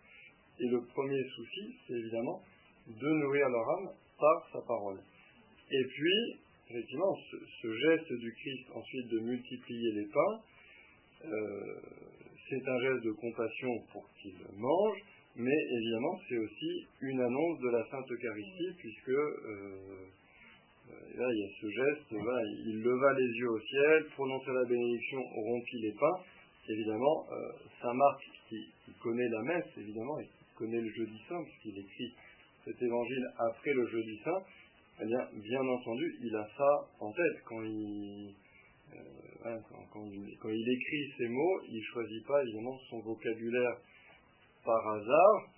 et le premier souci, c'est évidemment de nourrir leur âme par sa parole. Et puis, effectivement, ce, ce geste du Christ ensuite de multiplier les pains, euh, c'est un geste de compassion pour qu'ils mangent, mais évidemment c'est aussi une annonce de la Sainte Eucharistie, puisque euh, là il y a ce geste, il leva les yeux au ciel, prononça la bénédiction, rompit les pains. Évidemment, euh, Saint Marc, qui, qui, connaît la messe, évidemment, et qui connaît le jeudi saint, puisqu'il écrit cet évangile après le jeudi saint, eh bien, bien entendu, il a ça en tête quand il, euh, quand, il, écrit ces mots, il choisit pas évidemment son vocabulaire par hasard,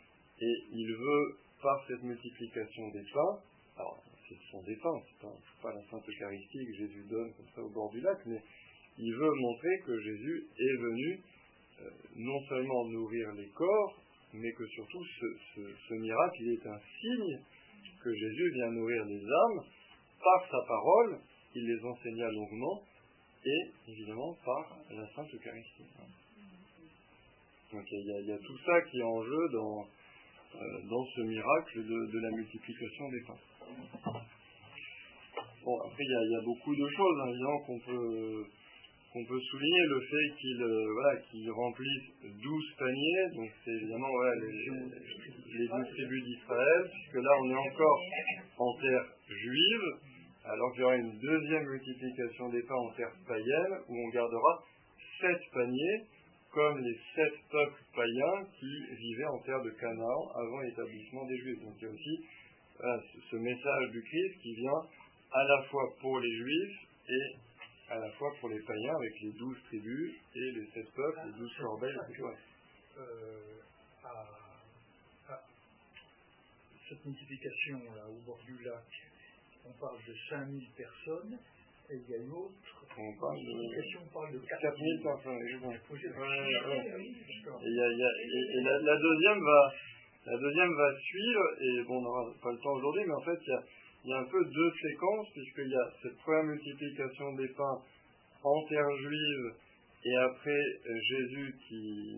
et il veut, par cette multiplication des pains, alors ce sont des pains, c'est pas, pas la Sainte Eucharistie que Jésus donne comme ça au bord du lac, mais il veut montrer que Jésus est venu euh, non seulement nourrir les corps, mais que surtout ce, ce, ce, miracle, il est un signe que Jésus vient nourrir les âmes. Par sa parole, il les enseigna longuement, et évidemment par la Sainte Eucharistie. Donc il y, a, tout ça qui est en jeu dans, euh, dans ce miracle de, la multiplication des pains. Bon, après il y a, beaucoup de choses hein, évidemment qu'on peut, on peut souligner le fait qu'ils euh, voilà, remplissent 12 paniers, donc c'est évidemment les, les 12 tribus d'Israël, puisque là on est encore en terre juive, alors qu'il y aura une deuxième multiplication des pains en terre païenne, où on gardera 7 paniers, comme les sept peuples païens qui vivaient en terre de Canaan avant l'établissement des Juifs. Donc il y a aussi ce message du Christ qui vient à la fois pour les Juifs et à la fois pour les païens avec les douze tribus et les sept peuples, les douze corbeilles. Euh, cette multiplication là, au bord du lac, on parle de 5000 personnes, et il y a une autre. On parle de, on parle de 4000 personnes. Et, la, la, deuxième va, la deuxième va suivre, et bon, on n'aura pas le temps aujourd'hui, mais en fait, il y a il y a un peu deux séquences, puisqu'il y a cette première multiplication des pains en terre juive, et après euh, Jésus qui,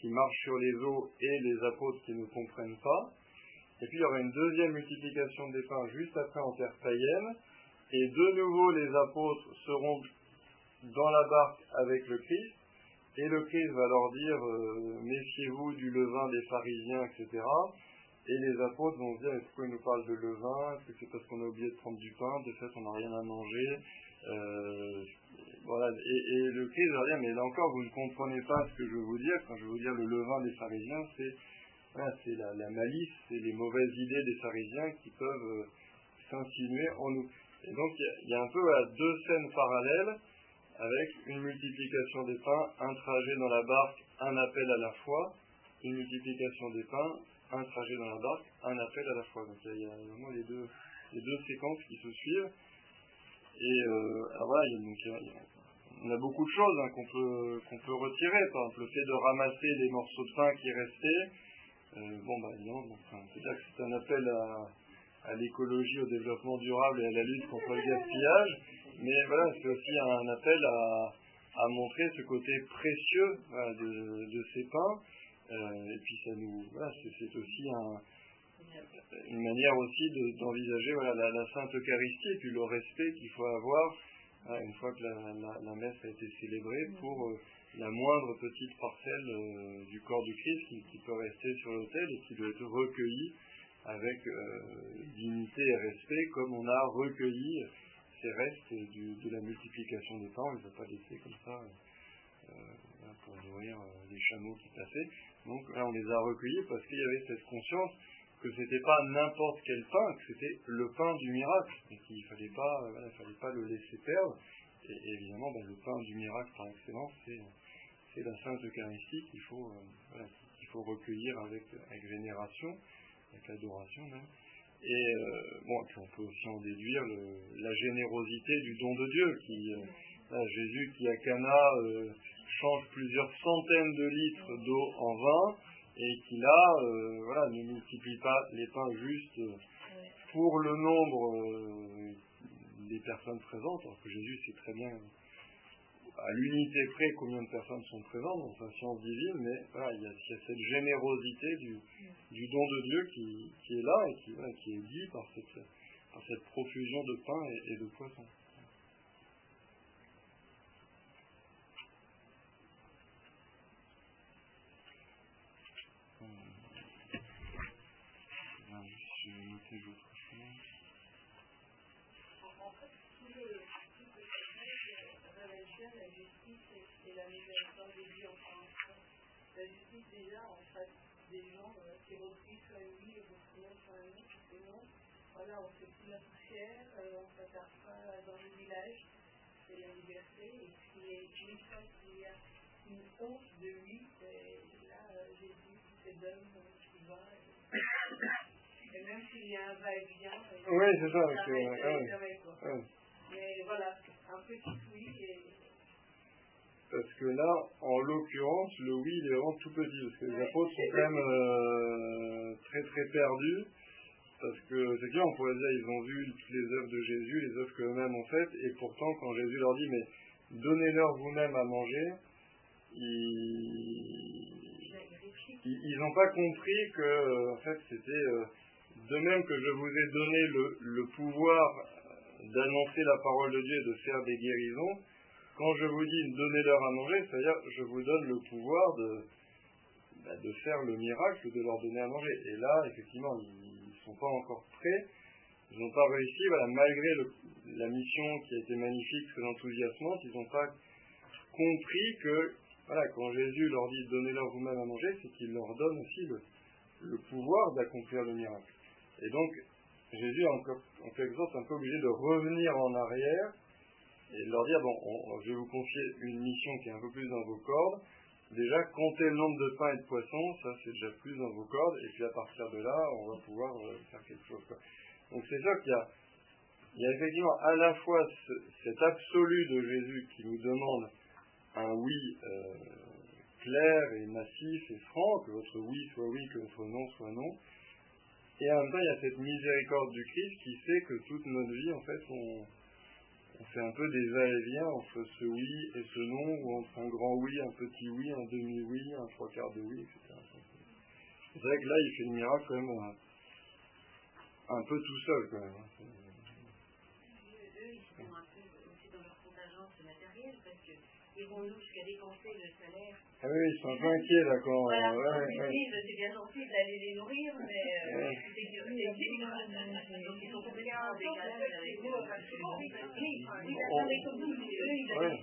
qui marche sur les eaux et les apôtres qui ne comprennent pas. Et puis il y aura une deuxième multiplication des pains juste après en terre païenne, et de nouveau les apôtres seront dans la barque avec le Christ, et le Christ va leur dire euh, méfiez-vous du levain des pharisiens, etc. Et les apôtres vont se dire, est-ce qu'il nous parle de levain? Est-ce que c'est parce qu'on a oublié de prendre du pain? De fait, on n'a rien à manger. Euh, voilà. Et, le Christ va dire, mais là encore, vous ne comprenez pas ce que je veux vous dire. Quand je veux vous dire le levain des pharisiens, c'est c'est la, malice, c'est les mauvaises idées des pharisiens qui peuvent euh, s'insinuer en nous. Et donc, il y, a un peu à deux scènes parallèles avec une multiplication des pains, un trajet dans la barque, un appel à la foi, une multiplication des pains, un trajet dans la barque, un appel à la fois. Donc il y a, vraiment les deux, les deux séquences qui se suivent. Et euh, alors voilà, donc, on a beaucoup de choses hein, qu'on peut, qu'on peut retirer. Par exemple, le fait de ramasser les morceaux de pain qui restaient. Euh, bon, bah évidemment, c'est-à-dire que c'est un appel à, l'écologie, au développement durable et à la lutte contre le gaspillage. Mais voilà, c'est aussi un appel à, montrer ce côté précieux de, de ces pains euh, et puis ça nous, voilà, c'est aussi une manière aussi d'envisager voilà, la, Sainte Eucharistie et puis le respect qu'il faut avoir une fois que la, messe a été célébrée pour euh, la moindre petite parcelle euh, du corps du Christ qui, peut rester sur l'autel et qui doit être recueillie avec dignité et respect comme on a recueilli ces restes de la multiplication des pains. On ne a pas laissés comme ça pour nourrir les chameaux qui passaient. Donc là, on les a recueillis parce qu'il y avait cette conscience que c'était pas n'importe quel pain, que c'était le pain du miracle, et qu'il fallait pas, euh, fallait pas le laisser perdre. Et, évidemment, ben, le pain du miracle par excellence, c'est, la Sainte Eucharistie qu'il faut, euh, faut recueillir avec, avec vénération, avec adoration même. Et euh, bon, puis on peut aussi en déduire la générosité du don de Dieu, qui Jésus qui à Cana change plusieurs centaines de litres d'eau en vin et qui là euh, voilà, ne multiplie pas les pains juste pour le nombre euh, des personnes présentes, alors que Jésus sait très bien à l'unité près combien de personnes sont présentes dans sa science divine, mais il, y a, cette générosité du, du, don de Dieu qui, est là et qui, est dit par cette, profusion de pain et, et de poissons. la justice déjà en face des gens euh, qui sur et sur c'est non. Voilà, on fait plus la poussière, euh, on s'attarde pas dans le village, c'est la liberté. Et puis, une fois qu'il y a une honte de lui, là, euh, Jésus se donne, qui va. Et, même s'il y a un va-et-vient, oui, c'est ça. C'est, Mais voilà, un petit oui et parce que là, en l'occurrence, le oui, il est vraiment tout petit, parce que les apôtres sont quand même euh, très très perdus, parce que c'est bien, on pourrait dire, ils ont vu toutes les œuvres de Jésus, les œuvres qu'eux-mêmes ont faites, et pourtant, quand Jésus leur dit, mais donnez-leur vous-même à manger, ils n'ont pas compris que, euh, en fait, c'était euh, de même que je vous ai donné le, le pouvoir d'annoncer la parole de Dieu et de faire des guérisons, quand je vous dis donnez-leur à manger, c'est-à-dire je vous donne le pouvoir de, bah, faire le miracle de leur donner à manger. Et là, effectivement, ils ne sont pas encore prêts, ils n'ont pas réussi, voilà, malgré la mission qui a été magnifique, très enthousiasmante, ils n'ont pas compris que, voilà, quand Jésus leur dit donnez-leur vous-même à manger, c'est qu'il leur donne aussi le, pouvoir d'accomplir le miracle. Et donc, Jésus est en quelque sorte un peu obligé de revenir en arrière et de leur dire, bon, je vais vous confier une mission qui est un peu plus dans vos cordes. Déjà, compter le nombre de pains et de poissons, ça c'est déjà plus dans vos cordes, et puis à partir de là, on va pouvoir euh, faire quelque chose. Donc c'est sûr qu'il y a, il y a effectivement à la fois cet absolu de Jésus qui nous demande un oui euh, clair et massif et franc, que votre oui soit oui, que votre non soit non, et en même temps il y a cette miséricorde du Christ qui fait que toute notre vie, en fait, on, on fait un peu des va-et-vient entre ce oui et ce non, ou entre un grand oui, un petit oui, un demi-oui, un trois quarts de oui, etc. C'est vrai que là, il fait le miracle quand même un, un peu tout seul quand même. Dans leur contingence matérielle, parce que irons-nous jusqu'à dépenser le salaire ah oui, ils sont inquiets là quand. Voilà, ouais, ils ouais. disent c'est bien gentil d'aller les nourrir, mais euh, c'est c'est. Donc ils sont complètement en décalage avec. Oui, oui, mais comme nous, eux, ils avaient Ouais.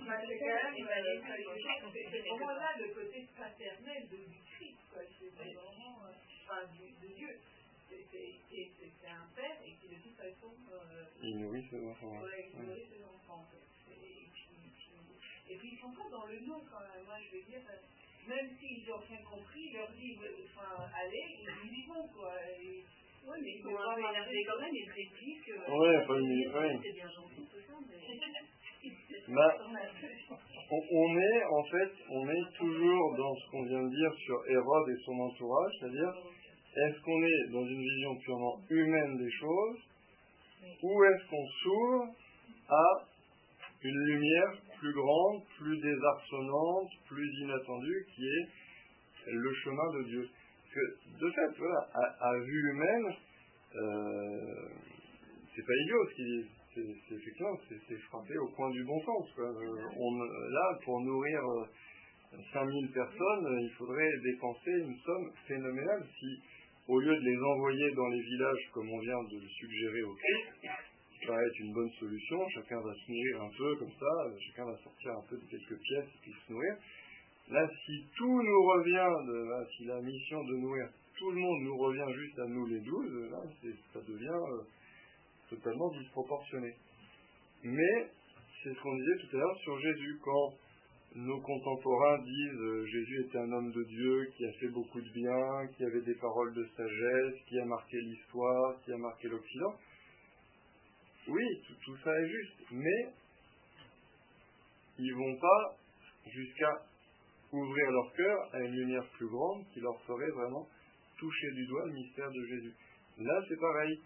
C'est vraiment là le côté paternel de, du Christ, quoi. C'est vraiment, euh, enfin, du, de Dieu. C'est- c'est un père et qui de toute façon, euh, Ils nourrissent ses enfants. ouais, ouais. il nourrit ses enfants. en fait. Et puis, puis- et puis ils sont pas dans le non quand même. Moi, je veux dire, euh, même s'ils n'ont rien compris, il leur dit, ouais, enfin, allez, ils y vont, quoi. Et, Oui, mais ils sont un peu énervés quand même, ils répliquent. euh, une- dire, ouais. C'est bien gentil tout ça, mais. Bah, on, on est, en fait, on est toujours dans ce qu'on vient de dire sur Hérode et son entourage, c'est-à-dire, est-ce qu'on est dans une vision purement humaine des choses, ou est-ce qu'on s'ouvre à une lumière plus grande, plus désarçonnante, plus inattendue, qui est le chemin de Dieu? Que, de fait, voilà, à, vue humaine, euh, c'est pas idiot ce qu'ils disent. C'est, effectivement, c'est, frappé au coin du bon sens. Euh, là, pour nourrir euh, 5000 personnes, euh, il faudrait dépenser une somme phénoménale si, au lieu de les envoyer dans les villages comme on vient de le suggérer au Christ, ça va être une bonne solution, chacun va se nourrir un peu comme ça, chacun va sortir un peu de quelques pièces et se nourrir. Là, si tout nous revient, si la mission de nourrir tout le monde nous revient juste à nous les douze, là, ça devient euh, totalement disproportionné. Mais c'est ce qu'on disait tout à l'heure sur Jésus. Quand nos contemporains disent euh, Jésus était un homme de Dieu qui a fait beaucoup de bien, qui avait des paroles de sagesse, qui a marqué l'histoire, qui a marqué l'Occident, oui, tout, ça est juste. Mais ils vont pas jusqu'à ouvrir leur cœur à une lumière plus grande qui leur ferait vraiment toucher du doigt le mystère de Jésus. Là, c'est pareil.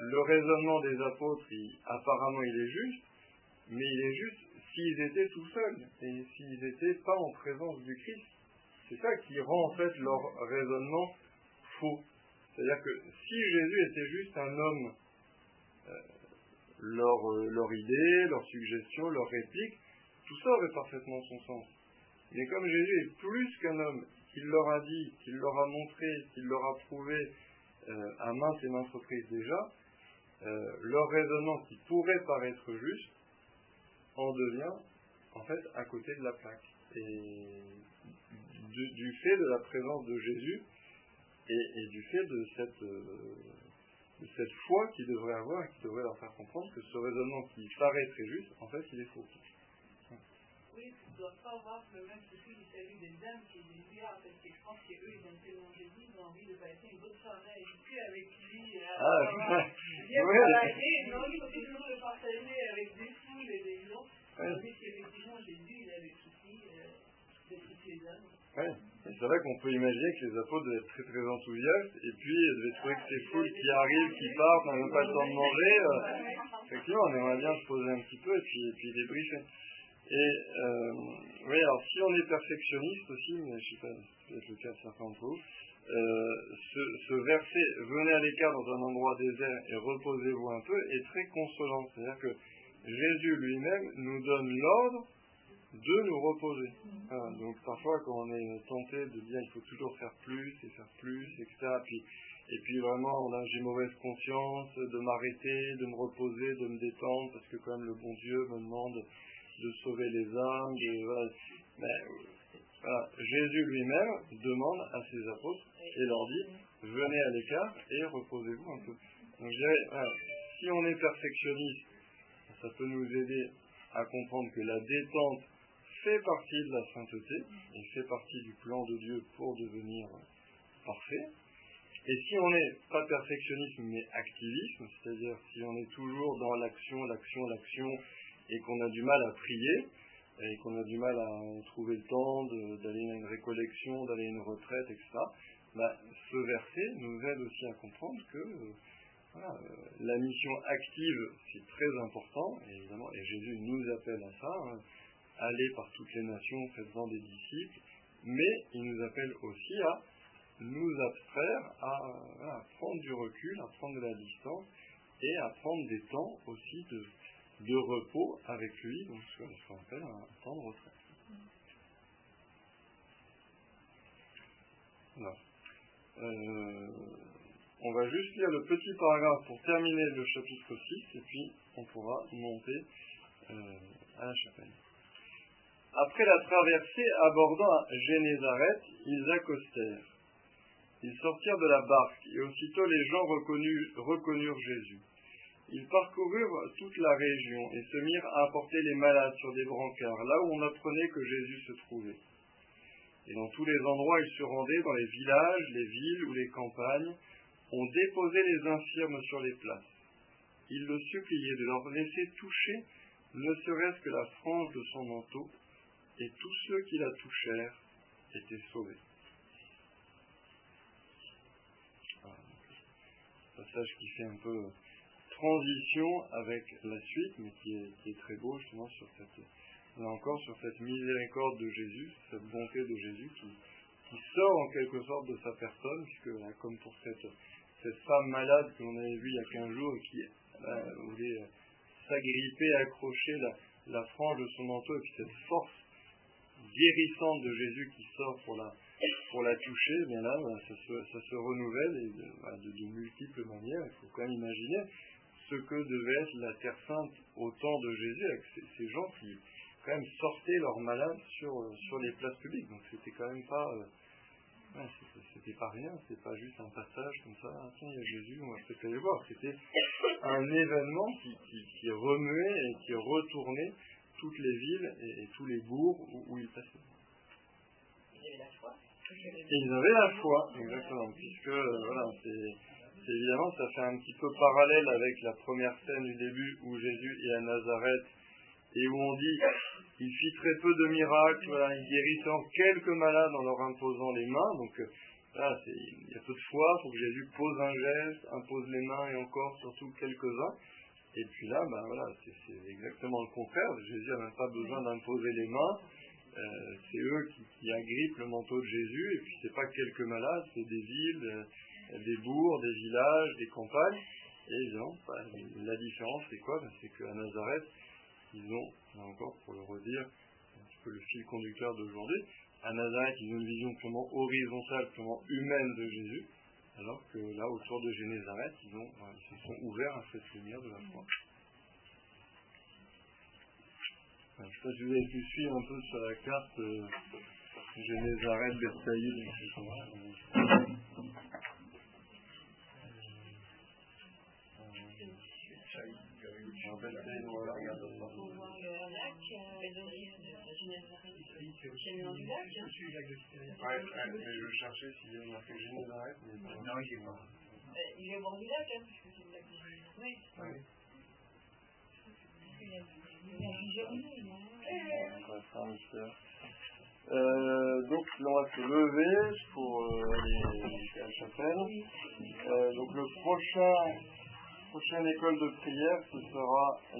Le raisonnement des apôtres, apparemment, il est juste, mais il est juste s'ils étaient tout seuls et s'ils n'étaient pas en présence du Christ. C'est ça qui rend en fait leur raisonnement faux. C'est-à-dire que si Jésus était juste un homme, euh, leur, euh, leur idée, leur suggestion, leur réplique, tout ça aurait parfaitement son sens. Mais comme Jésus est plus qu'un homme, qu'il leur a dit, qu'il leur a montré, qu'il leur a prouvé euh, à maintes et maintes reprises déjà, euh, leur raisonnement qui pourrait paraître juste en devient en fait à côté de la plaque. Et du, du fait de la présence de Jésus et, et du fait de cette, euh, de cette foi qu'ils devraient avoir et qui devrait leur faire comprendre que ce raisonnement qui paraît très juste, en fait, il est faux. oui, tu ne dois pas avoir le même souci du salut des âmes qui est bizarre, parce que je pense qu'eux, ils aiment tellement Jésus, ils ont envie de passer une bonne soirée avec lui, lui, Ah, bien ouais. travailler, non, il faut toujours le partager avec des et des Ouais. tandis qu'effectivement, Jésus, il a le souci euh, de les. Ouais. C'est vrai qu'on peut imaginer que les apôtres devaient être très très enthousiastes et puis ils devaient trouver que ces foules qui arrivent, qui partent, n'ont même pas le temps de manger. euh, effectivement, on aimerait bien se poser un petit peu et puis, et puis débriefer. Et euh, oui, alors si on est perfectionniste aussi, mais je sais pas, c'est peut-être le cas de certains d'entre vous, euh, ce, ce verset venez à l'écart dans un endroit désert et reposez-vous un peu est très consolant. C'est-à-dire que Jésus lui-même nous donne l'ordre de nous reposer. donc parfois quand on est tenté de dire il faut toujours faire plus et faire plus, etc. Puis, et puis vraiment j'ai mauvaise conscience de m'arrêter, de me reposer, de me détendre parce que quand même le bon Dieu me demande de sauver les âmes. Mais voilà, Jésus lui-même demande à ses apôtres et leur dit venez à l'écart et reposez-vous un peu. Donc je dirais, si on est perfectionniste, ça peut nous aider à comprendre que la détente fait partie de la sainteté et fait partie du plan de Dieu pour devenir parfait. Et si on n'est pas perfectionnisme mais activisme, c'est-à-dire si on est toujours dans l'action, l'action, l'action et qu'on a du mal à prier et qu'on a du mal à trouver le temps d'aller à une récollection, d'aller à une retraite, etc., bah, ce verset nous aide aussi à comprendre que euh, la mission active, c'est très important, évidemment, et Jésus nous appelle à ça. Hein aller par toutes les nations, faisant des disciples, mais il nous appelle aussi à nous abstraire, à, prendre du recul, à prendre de la distance et à prendre des temps aussi de, repos avec lui, donc ce qu'on appelle un temps de retraite. Euh, on va juste lire le petit paragraphe pour terminer le chapitre 6 et puis on pourra monter euh, à la chapelle. Après la traversée abordant Génézareth, ils accostèrent. Ils sortirent de la barque, et aussitôt les gens reconnurent Jésus. Ils parcoururent toute la région et se mirent à apporter les malades sur des brancards, là où on apprenait que Jésus se trouvait. Et dans tous les endroits, ils se rendaient, dans les villages, les villes ou les campagnes, on déposait les infirmes sur les places. Ils le suppliaient de leur laisser toucher, ne serait-ce que la frange de son manteau, et tous ceux qui la touchèrent étaient sauvés. Passage qui fait un peu transition avec la suite, mais qui est, très beau justement sur cette, encore, sur cette miséricorde de Jésus, cette bonté de Jésus qui, sort en quelque sorte de sa personne, puisque comme pour cette, cette femme malade que l'on avait vue il y a 15 jours et qui voulait s'agripper, accrocher la, frange de son manteau, et puis cette force guérissante de Jésus qui sort pour la, pour la toucher, bien là, ça, se, renouvelle et de, multiples manières. Il faut quand même imaginer ce que devait être la Terre Sainte au temps de Jésus, avec ces, gens qui quand même sortaient leurs malades sur, sur les places publiques. Donc c'était quand même pas... Euh, c'était pas rien, c'était pas juste un passage comme ça, ah, tiens, il y a Jésus, on va peut-être aller voir. C'était un événement qui, qui, qui remuait et qui retournait toutes les villes et, tous les bourgs où, ils passaient. Ils avaient la foi. Ils avaient la foi, exactement, puisque euh, voilà, c'est évidemment ça fait un petit peu parallèle avec la première scène du début où Jésus est à Nazareth et où on dit il fit très peu de miracles, voilà, il guérissant quelques malades en leur imposant les mains, donc euh, là, il y a peu de foi, il faut que Jésus pose un geste, impose les mains et encore surtout quelques-uns. Et puis là, ben voilà, c'est exactement le contraire. Jésus n'a même pas besoin d'imposer les mains. Euh, c'est eux qui, agrippent le manteau de Jésus. Et puis c'est pas quelques malades, c'est des villes, euh, des bourgs, des villages, des campagnes. Et évidemment, ben, la différence c'est quoi? Ben, C'est qu'à Nazareth, ils ont, là encore pour le redire, un petit peu le fil conducteur d'aujourd'hui, à Nazareth, ils ont une vision purement horizontale, purement humaine de Jésus alors que là, autour de Génézareth, ils, ont, ils se sont ouverts à cette lumière de la foi. je ne sais pas si vous avez pu suivre un peu sur la carte euh, Génézareth, Bethsaïd, etc. nom du lac, hein Ouais, ouais, mais je cherchais s'il y avait marqué Génézareth, mais. Non, il est. Euh, il est au bord du lac, hein, puisque c'est le lac de. Oui. A euh, donc là, on va se lever pour euh, aller jusqu'à la chapelle. Euh, donc le prochain prochaine école de prière, ce sera